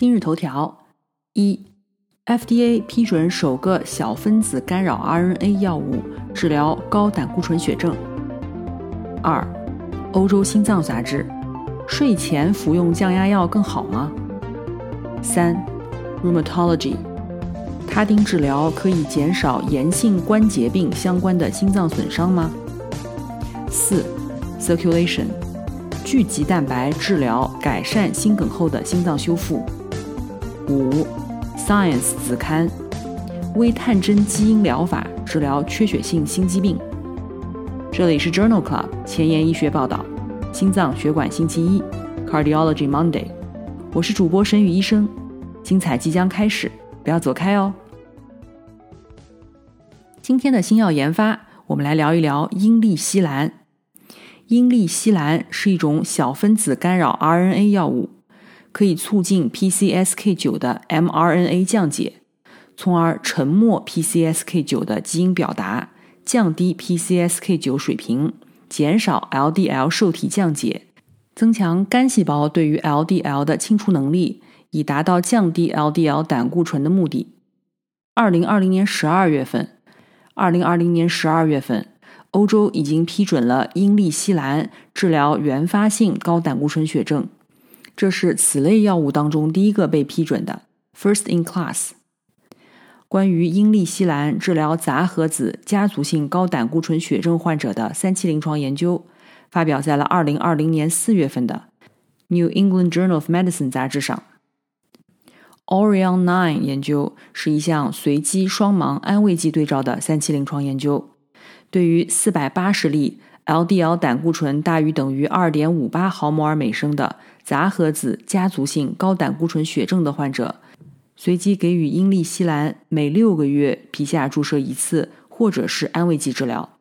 今日头条：一，FDA 批准首个小分子干扰 RNA 药物治疗高胆固醇血症。二，欧洲心脏杂志：睡前服用降压药更好吗？三，Rheumatology。他汀治疗可以减少炎性关节病相关的心脏损伤吗？四，Circulation，聚集蛋白治疗改善心梗后的心脏修复。五，Science 子刊，微探针基因疗法治疗缺血性心肌病。这里是 Journal Club 前沿医学报道，心脏血管星期一，Cardiology Monday，我是主播沈宇医生，精彩即将开始。不要走开哦！今天的新药研发，我们来聊一聊英利西兰。英利西兰是一种小分子干扰 RNA 药物，可以促进 PCSK9 的 mRNA 降解，从而沉默 PCSK9 的基因表达，降低 PCSK9 水平，减少 LDL 受体降解，增强肝细胞对于 LDL 的清除能力。以达到降低 LDL 胆固醇的目的。二零二零年十二月份，二零二零年十二月份，欧洲已经批准了英利西兰治疗原发性高胆固醇血症，这是此类药物当中第一个被批准的 （first in class）。关于英利西兰治疗杂合子家族性高胆固醇血症患者的三期临床研究，发表在了二零二零年四月份的《New England Journal of Medicine》杂志上。Orion Nine 研究是一项随机双盲安慰剂对照的三期临床研究，对于四百八十例 LDL 胆固醇大于等于二点五八毫摩尔每升的杂合子家族性高胆固醇血症的患者，随机给予英利西兰每六个月皮下注射一次，或者是安慰剂治疗。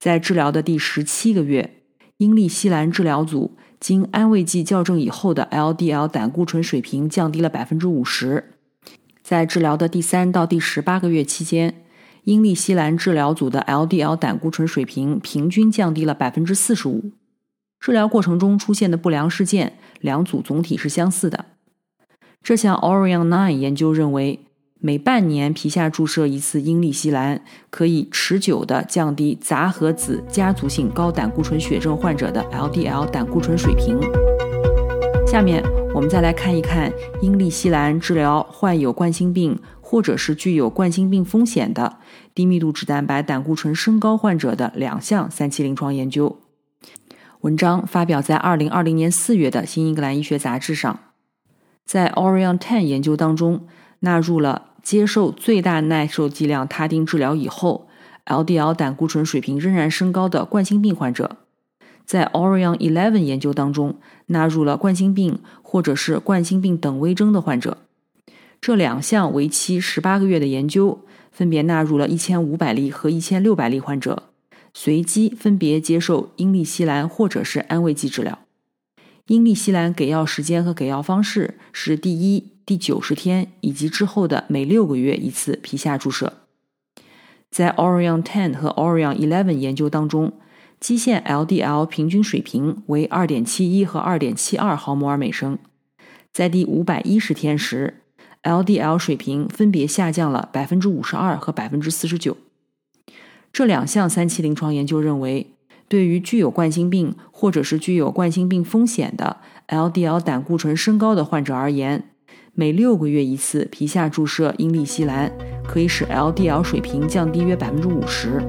在治疗的第十七个月，英利西兰治疗组。经安慰剂校正以后的 LDL 胆固醇水平降低了百分之五十。在治疗的第三到第十八个月期间，英利西兰治疗组的 LDL 胆固醇水平平均降低了百分之四十五。治疗过程中出现的不良事件，两组总体是相似的。这项 Orion Nine 研究认为。每半年皮下注射一次英利西兰，可以持久地降低杂合子家族性高胆固醇血症患者的 LDL 胆固醇水平。下面我们再来看一看英利西兰治疗患有冠心病或者是具有冠心病风险的低密度脂蛋白胆固醇升高患者的两项三期临床研究。文章发表在2020年4月的《新英格兰医学杂志》上。在 Orion Ten 研究当中，纳入了。接受最大耐受剂量他汀治疗以后，LDL 胆固醇水平仍然升高的冠心病患者，在 Orion Eleven 研究当中纳入了冠心病或者是冠心病等危征的患者。这两项为期十八个月的研究，分别纳入了一千五百例和一千六百例患者，随机分别接受英利西兰或者是安慰剂治疗。英利西兰给药时间和给药方式是第一。第九十天以及之后的每六个月一次皮下注射。在 Orion Ten 和 Orion Eleven 研究当中，基线 LDL 平均水平为二点七一和二点七二毫摩尔每升。在第五百一十天时，LDL 水平分别下降了百分之五十二和百分之四十九。这两项三期临床研究认为，对于具有冠心病或者是具有冠心病风险的 LDL 胆固醇升高的患者而言，每六个月一次皮下注射英利西兰，可以使 LDL 水平降低约百分之五十。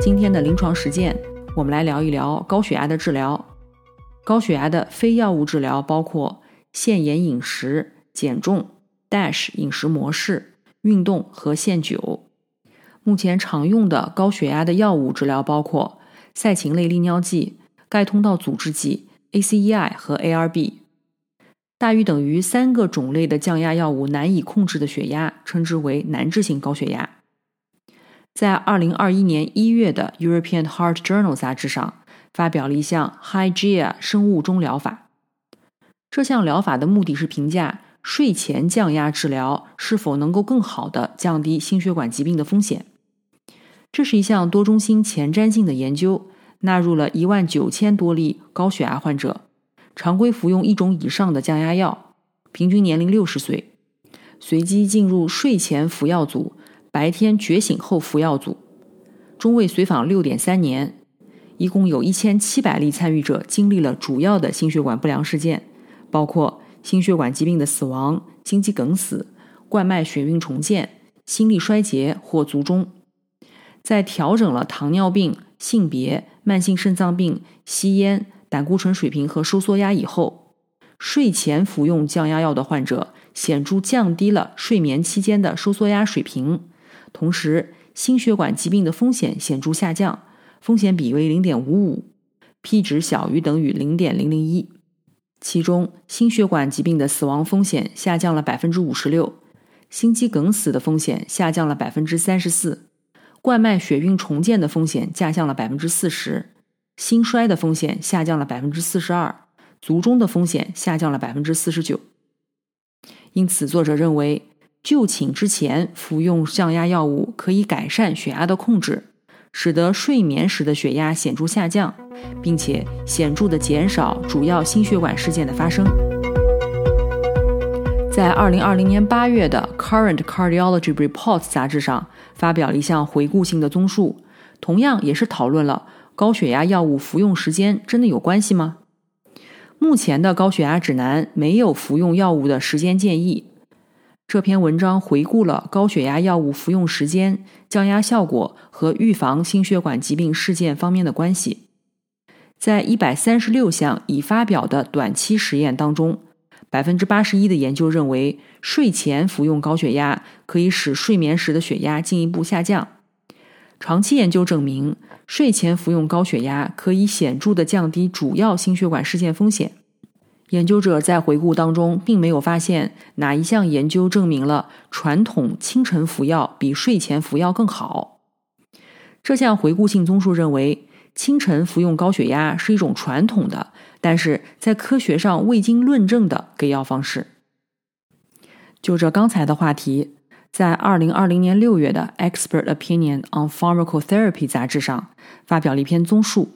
今天的临床实践，我们来聊一聊高血压的治疗。高血压的非药物治疗包括限盐饮食、减重、DASH 饮食模式、运动和限酒。目前常用的高血压的药物治疗包括赛嗪类利尿剂、钙通道阻滞剂 （ACEI） 和 ARB。大于等于三个种类的降压药物难以控制的血压，称之为难治性高血压。在2021年1月的《European Heart Journal》杂志上，发表了一项 HiGEA 生物钟疗法。这项疗法的目的是评价睡前降压治疗是否能够更好地降低心血管疾病的风险。这是一项多中心前瞻性的研究，纳入了一万九千多例高血压患者。常规服用一种以上的降压药，平均年龄六十岁，随机进入睡前服药组、白天觉醒后服药组，中位随访六点三年，一共有一千七百例参与者经历了主要的心血管不良事件，包括心血管疾病的死亡、心肌梗死、冠脉血运重建、心力衰竭或卒中。在调整了糖尿病、性别、慢性肾脏病、吸烟。胆固醇水平和收缩压以后，睡前服用降压药的患者显著降低了睡眠期间的收缩压水平，同时心血管疾病的风险显著下降，风险比为零点五五，p 值小于等于零点零零一。其中，心血管疾病的死亡风险下降了百分之五十六，心肌梗死的风险下降了百分之三十四，冠脉血运重建的风险下降了百分之四十。心衰的风险下降了百分之四十二，卒中的风险下降了百分之四十九。因此，作者认为就寝之前服用降压药物可以改善血压的控制，使得睡眠时的血压显著下降，并且显著的减少主要心血管事件的发生。在二零二零年八月的《Current Cardiology Reports》杂志上发表了一项回顾性的综述，同样也是讨论了。高血压药物服用时间真的有关系吗？目前的高血压指南没有服用药物的时间建议。这篇文章回顾了高血压药物服用时间、降压效果和预防心血管疾病事件方面的关系。在一百三十六项已发表的短期实验当中，百分之八十一的研究认为睡前服用高血压可以使睡眠时的血压进一步下降。长期研究证明。睡前服用高血压可以显著的降低主要心血管事件风险。研究者在回顾当中并没有发现哪一项研究证明了传统清晨服药比睡前服药更好。这项回顾性综述认为，清晨服用高血压是一种传统的，但是在科学上未经论证的给药方式。就这刚才的话题。在二零二零年六月的《Expert Opinion on Pharmacotherapy》杂志上发表了一篇综述，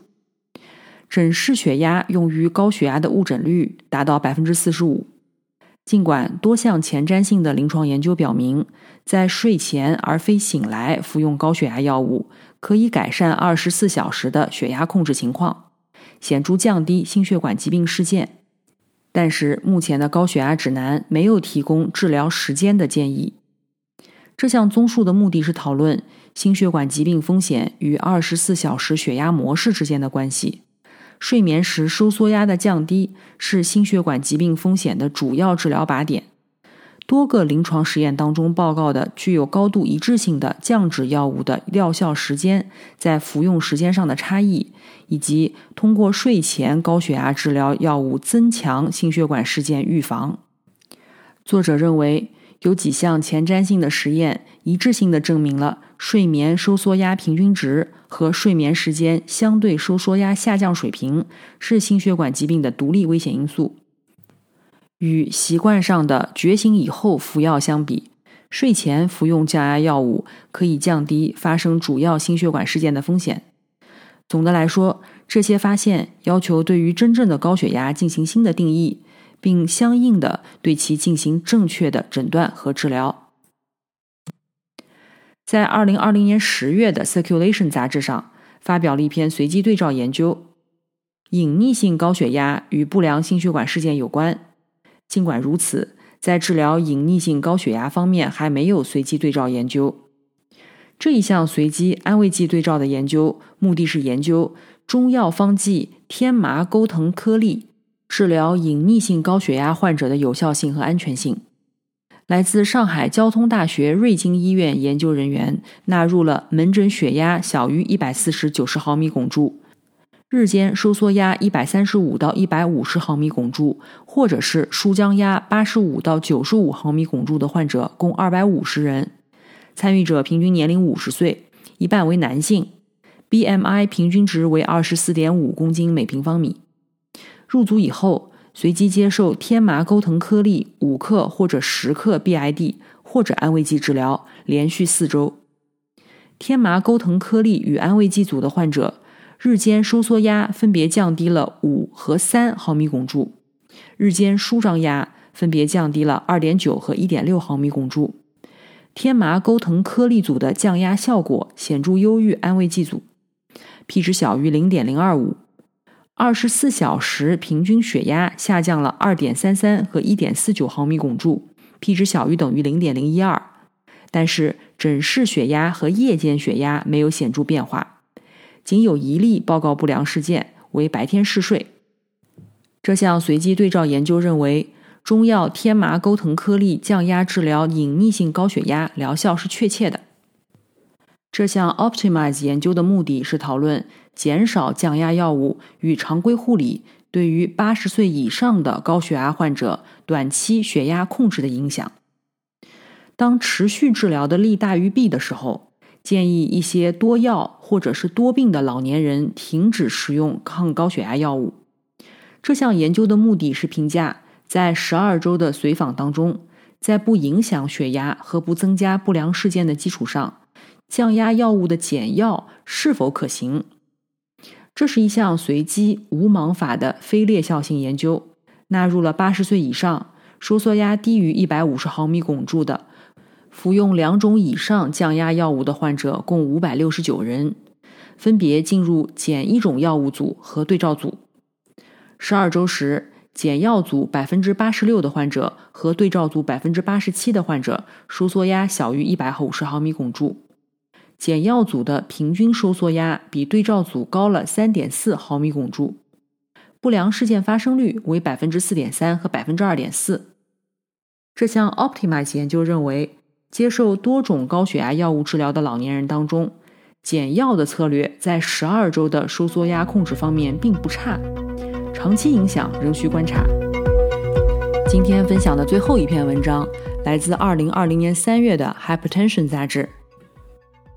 诊室血压用于高血压的误诊率达到百分之四十五。尽管多项前瞻性的临床研究表明，在睡前而非醒来服用高血压药物可以改善二十四小时的血压控制情况，显著降低心血管疾病事件，但是目前的高血压指南没有提供治疗时间的建议。这项综述的目的是讨论心血管疾病风险与二十四小时血压模式之间的关系。睡眠时收缩压的降低是心血管疾病风险的主要治疗靶点。多个临床实验当中报告的具有高度一致性的降脂药物的药效时间在服用时间上的差异，以及通过睡前高血压治疗药物增强心血管事件预防。作者认为。有几项前瞻性的实验一致性的证明了睡眠收缩压平均值和睡眠时间相对收缩压下降水平是心血管疾病的独立危险因素。与习惯上的觉醒以后服药相比，睡前服用降压药物可以降低发生主要心血管事件的风险。总的来说，这些发现要求对于真正的高血压进行新的定义。并相应的对其进行正确的诊断和治疗。在二零二零年十月的《Circulation》杂志上发表了一篇随机对照研究，隐匿性高血压与不良心血管事件有关。尽管如此，在治疗隐匿性高血压方面还没有随机对照研究。这一项随机安慰剂对照的研究目的是研究中药方剂天麻钩藤颗粒。治疗隐匿性高血压患者的有效性和安全性。来自上海交通大学瑞金医院研究人员纳入了门诊血压小于一百四十九十毫米汞柱、日间收缩压一百三十五到一百五十毫米汞柱，或者是舒张压八十五到九十五毫米汞柱的患者共二百五十人，参与者平均年龄五十岁，一半为男性，BMI 平均值为二十四点五公斤每平方米。入组以后，随机接受天麻钩藤颗粒五克或者十克 BID 或者安慰剂治疗，连续四周。天麻钩藤颗粒与安慰剂组的患者。日间收缩压分别降低了五和三毫米汞柱，日间舒张压分别降低了二点九和一点六毫米汞柱。天麻钩藤颗粒组的降压效果显著优于安慰剂组，P 值小于零点零二五，二十四小时平均血压下降了二点三三和一点四九毫米汞柱，P 值小于等于零点零一二，但是诊室血压和夜间血压没有显著变化。仅有一例报告不良事件，为白天嗜睡。这项随机对照研究认为，中药天麻钩藤颗粒降压治疗隐匿性高血压疗效是确切的。这项 Optimize 研究的目的是讨论减少降压药物与常规护理对于八十岁以上的高血压患者短期血压控制的影响。当持续治疗的利大于弊的时候。建议一些多药或者是多病的老年人停止使用抗高血压药物。这项研究的目的是评价在十二周的随访当中，在不影响血压和不增加不良事件的基础上，降压药物的减药是否可行。这是一项随机无盲法的非劣效性研究，纳入了八十岁以上、收缩压低于一百五十毫米汞柱的。服用两种以上降压药物的患者共五百六十九人，分别进入减一种药物组和对照组。十二周时，减药组百分之八十六的患者和对照组百分之八十七的患者收缩压小于一百五十毫米汞柱。减药组的平均收缩压比对照组高了三点四毫米汞柱。不良事件发生率为百分之四点三和百分之二点四。这项 Optimize 研究认为。接受多种高血压药物治疗的老年人当中，减药的策略在十二周的收缩压控制方面并不差，长期影响仍需观察。今天分享的最后一篇文章来自二零二零年三月的《Hypertension》杂志。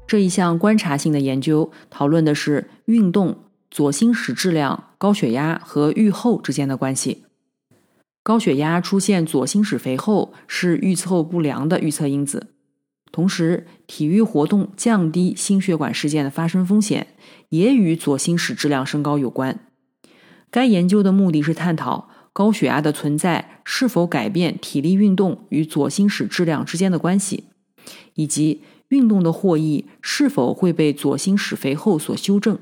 这一项观察性的研究讨论的是运动、左心室质量、高血压和预后之间的关系。高血压出现左心室肥厚是预测不良的预测因子，同时体育活动降低心血管事件的发生风险，也与左心室质量升高有关。该研究的目的是探讨高血压的存在是否改变体力运动与左心室质量之间的关系，以及运动的获益是否会被左心室肥厚所修正。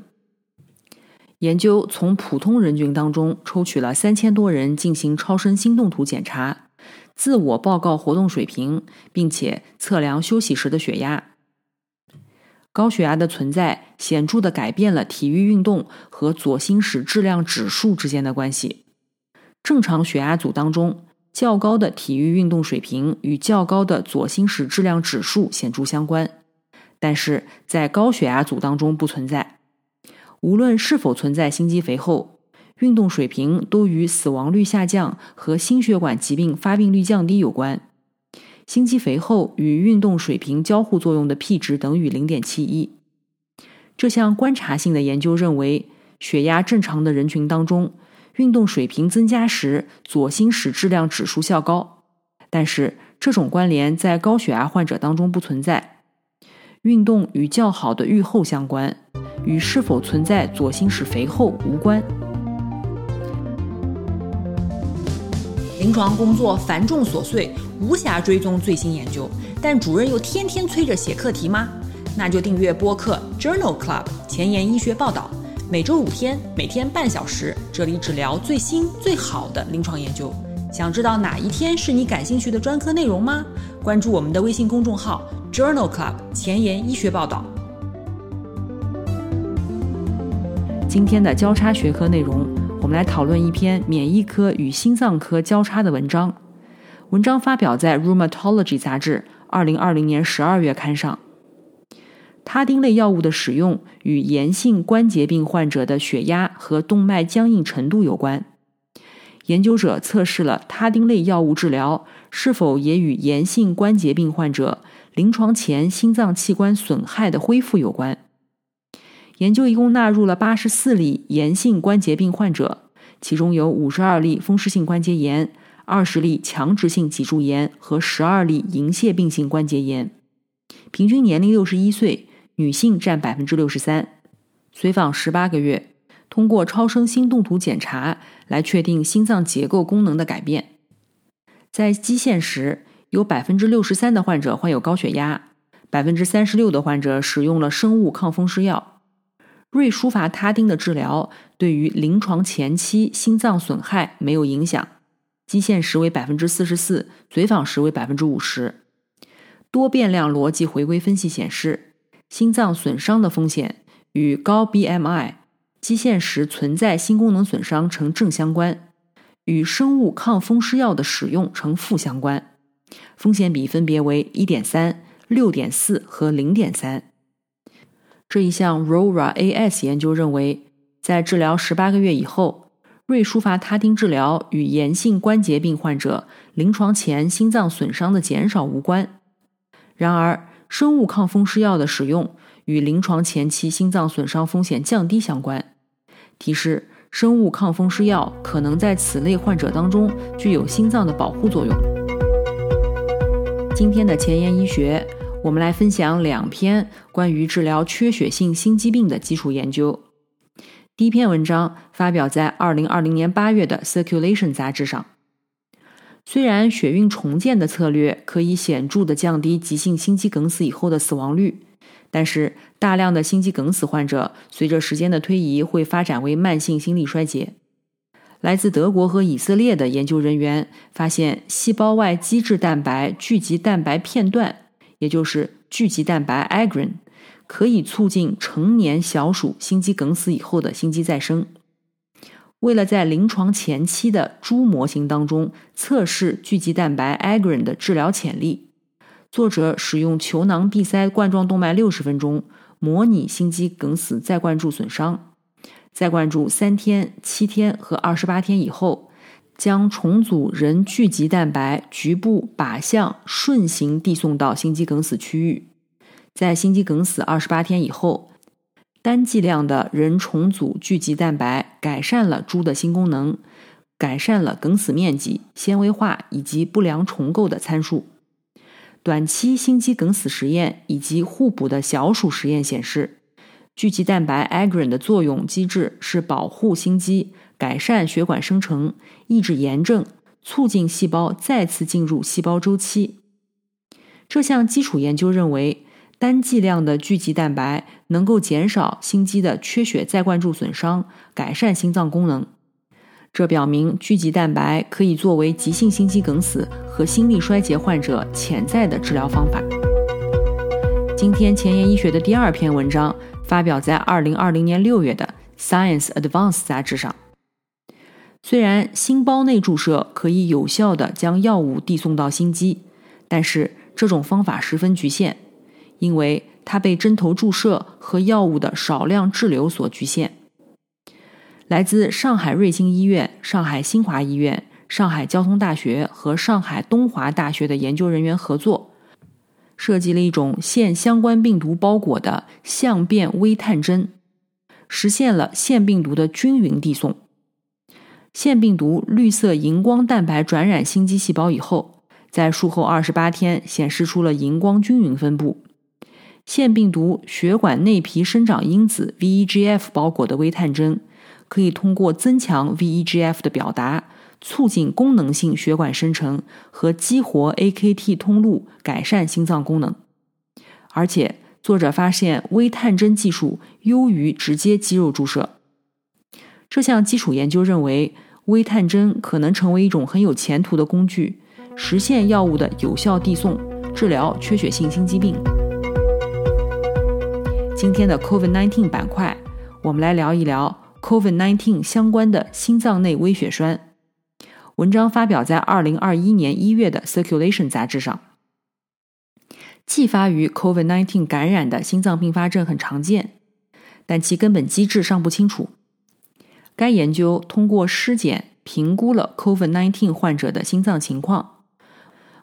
研究从普通人群当中抽取了三千多人进行超声心动图检查，自我报告活动水平，并且测量休息时的血压。高血压的存在显著的改变了体育运动和左心室质量指数之间的关系。正常血压组当中，较高的体育运动水平与较高的左心室质量指数显著相关，但是在高血压组当中不存在。无论是否存在心肌肥厚，运动水平都与死亡率下降和心血管疾病发病率降低有关。心肌肥厚与运动水平交互作用的 P 值等于零点七一。这项观察性的研究认为，血压正常的人群当中，运动水平增加时左心室质量指数较高，但是这种关联在高血压患者当中不存在。运动与较好的预后相关。与是否存在左心室肥厚无关。临床工作繁重琐碎，无暇追踪最新研究，但主任又天天催着写课题吗？那就订阅播客 Journal Club 前沿医学报道，每周五天，每天半小时，这里只聊最新最好的临床研究。想知道哪一天是你感兴趣的专科内容吗？关注我们的微信公众号 Journal Club 前沿医学报道。今天的交叉学科内容，我们来讨论一篇免疫科与心脏科交叉的文章。文章发表在《Rheumatology》杂志二零二零年十二月刊上。他汀类药物的使用与炎性关节病患者的血压和动脉僵硬程度有关。研究者测试了他汀类药物治疗是否也与炎性关节病患者临床前心脏器官损害的恢复有关。研究一共纳入了八十四例炎性关节病患者，其中有五十二例风湿性关节炎、二十例强直性脊柱炎和十二例银屑病性关节炎，平均年龄六十一岁，女性占百分之六十三，随访十八个月。通过超声心动图检查来确定心脏结构功能的改变。在基线时，有百分之六十三的患者患有高血压，百分之三十六的患者使用了生物抗风湿药。瑞舒伐他汀的治疗对于临床前期心脏损害没有影响，基线时为百分之四十四，随访时为百分之五十。多变量逻辑回归分析显示，心脏损伤的风险与高 BMI。基线时存在心功能损伤呈正相关，与生物抗风湿药的使用呈负相关，风险比分别为一点三、六点四和零点三。这一项 RORA AS 研究认为，在治疗十八个月以后，瑞舒伐他汀治疗与炎性关节病患者临床前心脏损伤的减少无关。然而，生物抗风湿药的使用与临床前期心脏损伤风险降低相关。提示：生物抗风湿药可能在此类患者当中具有心脏的保护作用。今天的前沿医学，我们来分享两篇关于治疗缺血性心肌病的基础研究。第一篇文章发表在2020年8月的《Circulation》杂志上。虽然血运重建的策略可以显著地降低急性心肌梗死以后的死亡率。但是，大量的心肌梗死患者随着时间的推移会发展为慢性心力衰竭。来自德国和以色列的研究人员发现，细胞外基质蛋白聚集蛋白片段，也就是聚集蛋白 agrin，可以促进成年小鼠心肌梗死以后的心肌再生。为了在临床前期的猪模型当中测试聚集蛋白 agrin 的治疗潜力。作者使用球囊闭塞冠状动脉六十分钟，模拟心肌梗死再灌注损伤。再灌注三天、七天和二十八天以后，将重组人聚集蛋白局部靶向顺行递送到心肌梗死区域。在心肌梗死二十八天以后，单剂量的人重组聚集蛋白改善了猪的心功能，改善了梗死面积、纤维化以及不良重构的参数。短期心肌梗死实验以及互补的小鼠实验显示，聚集蛋白 agrin 的作用机制是保护心肌、改善血管生成、抑制炎症、促进细胞再次进入细胞周期。这项基础研究认为，单剂量的聚集蛋白能够减少心肌的缺血再灌注损伤，改善心脏功能。这表明聚集蛋白可以作为急性心肌梗死和心力衰竭患者潜在的治疗方法。今天前沿医学的第二篇文章发表在2020年6月的《Science Advance》杂志上。虽然心包内注射可以有效地将药物递送到心肌，但是这种方法十分局限，因为它被针头注射和药物的少量滞留所局限。来自上海瑞星医院、上海新华医院、上海交通大学和上海东华大学的研究人员合作，设计了一种腺相关病毒包裹的相变微探针，实现了腺病毒的均匀递送。腺病毒绿色荧光蛋白转染心肌细胞以后，在术后二十八天显示出了荧光均匀分布。腺病毒血管内皮生长因子 VEGF 包裹的微探针。可以通过增强 VEGF 的表达，促进功能性血管生成和激活 AKT 通路，改善心脏功能。而且，作者发现微探针技术优于直接肌肉注射。这项基础研究认为，微探针可能成为一种很有前途的工具，实现药物的有效递送，治疗缺血性心肌病。今天的 COVID-19 板块，我们来聊一聊。COVID-19 相关的心脏内微血栓，文章发表在2021年1月的《Circulation》杂志上。继发于 COVID-19 感染的心脏并发症很常见，但其根本机制尚不清楚。该研究通过尸检评估了 COVID-19 患者的心脏情况，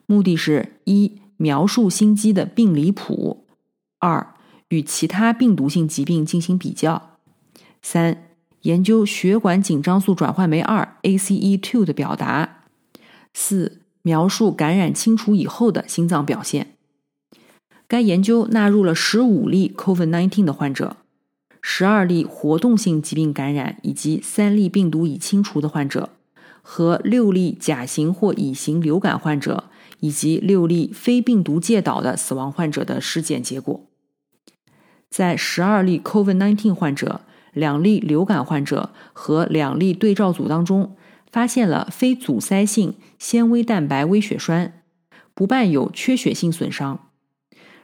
目的是：一、描述心肌的病理谱；二、与其他病毒性疾病进行比较；三、研究血管紧张素转换酶二 （ACE2） 的表达；四、描述感染清除以后的心脏表现。该研究纳入了十五例 COVID-19 的患者。十二例活动性疾病感染以及三例病毒已清除的患者，和六例甲型或乙型流感患者，以及六例非病毒介导的死亡患者的尸检结果。在十二例 COVID-19 患者、两例流感患者和两例对照组当中，发现了非阻塞性纤维蛋白微血栓，不伴有缺血性损伤。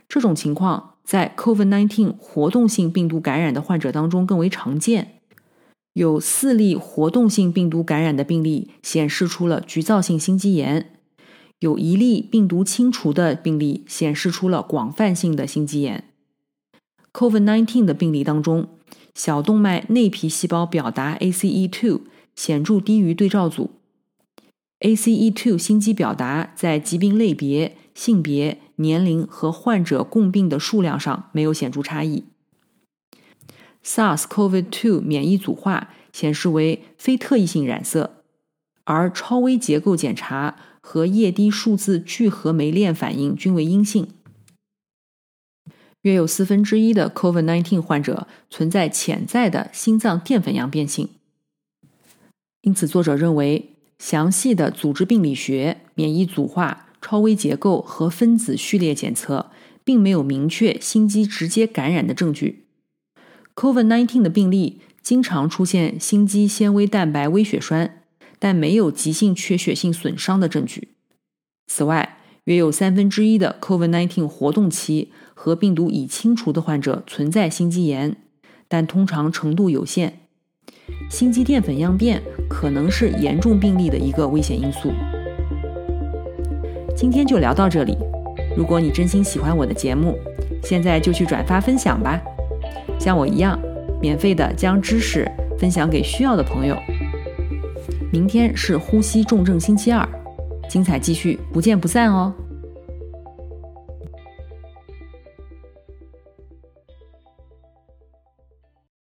这种情况。在 COVID-19 活动性病毒感染的患者当中更为常见，有四例活动性病毒感染的病例显示出了局灶性心肌炎，有一例病毒清除的病例显示出了广泛性的心肌炎。COVID-19 的病例当中，小动脉内皮细胞表达 ACE2 显著低于对照组，ACE2 心肌表达在疾病类别、性别。年龄和患者共病的数量上没有显著差异。SARS-CoV-2 免疫组化显示为非特异性染色，而超微结构检查和液滴数字聚合酶链反应均为阴性。约有四分之一的 COVID-19 患者存在潜在的心脏淀粉样变性，因此作者认为，详细的组织病理学、免疫组化。超微结构和分子序列检测并没有明确心肌直接感染的证据。COVID-19 的病例经常出现心肌纤维蛋白微血栓，但没有急性缺血性损伤的证据。此外，约有三分之一的 COVID-19 活动期和病毒已清除的患者存在心肌炎，但通常程度有限。心肌淀粉样变可能是严重病例的一个危险因素。今天就聊到这里。如果你真心喜欢我的节目，现在就去转发分享吧，像我一样，免费的将知识分享给需要的朋友。明天是呼吸重症星期二，精彩继续，不见不散哦。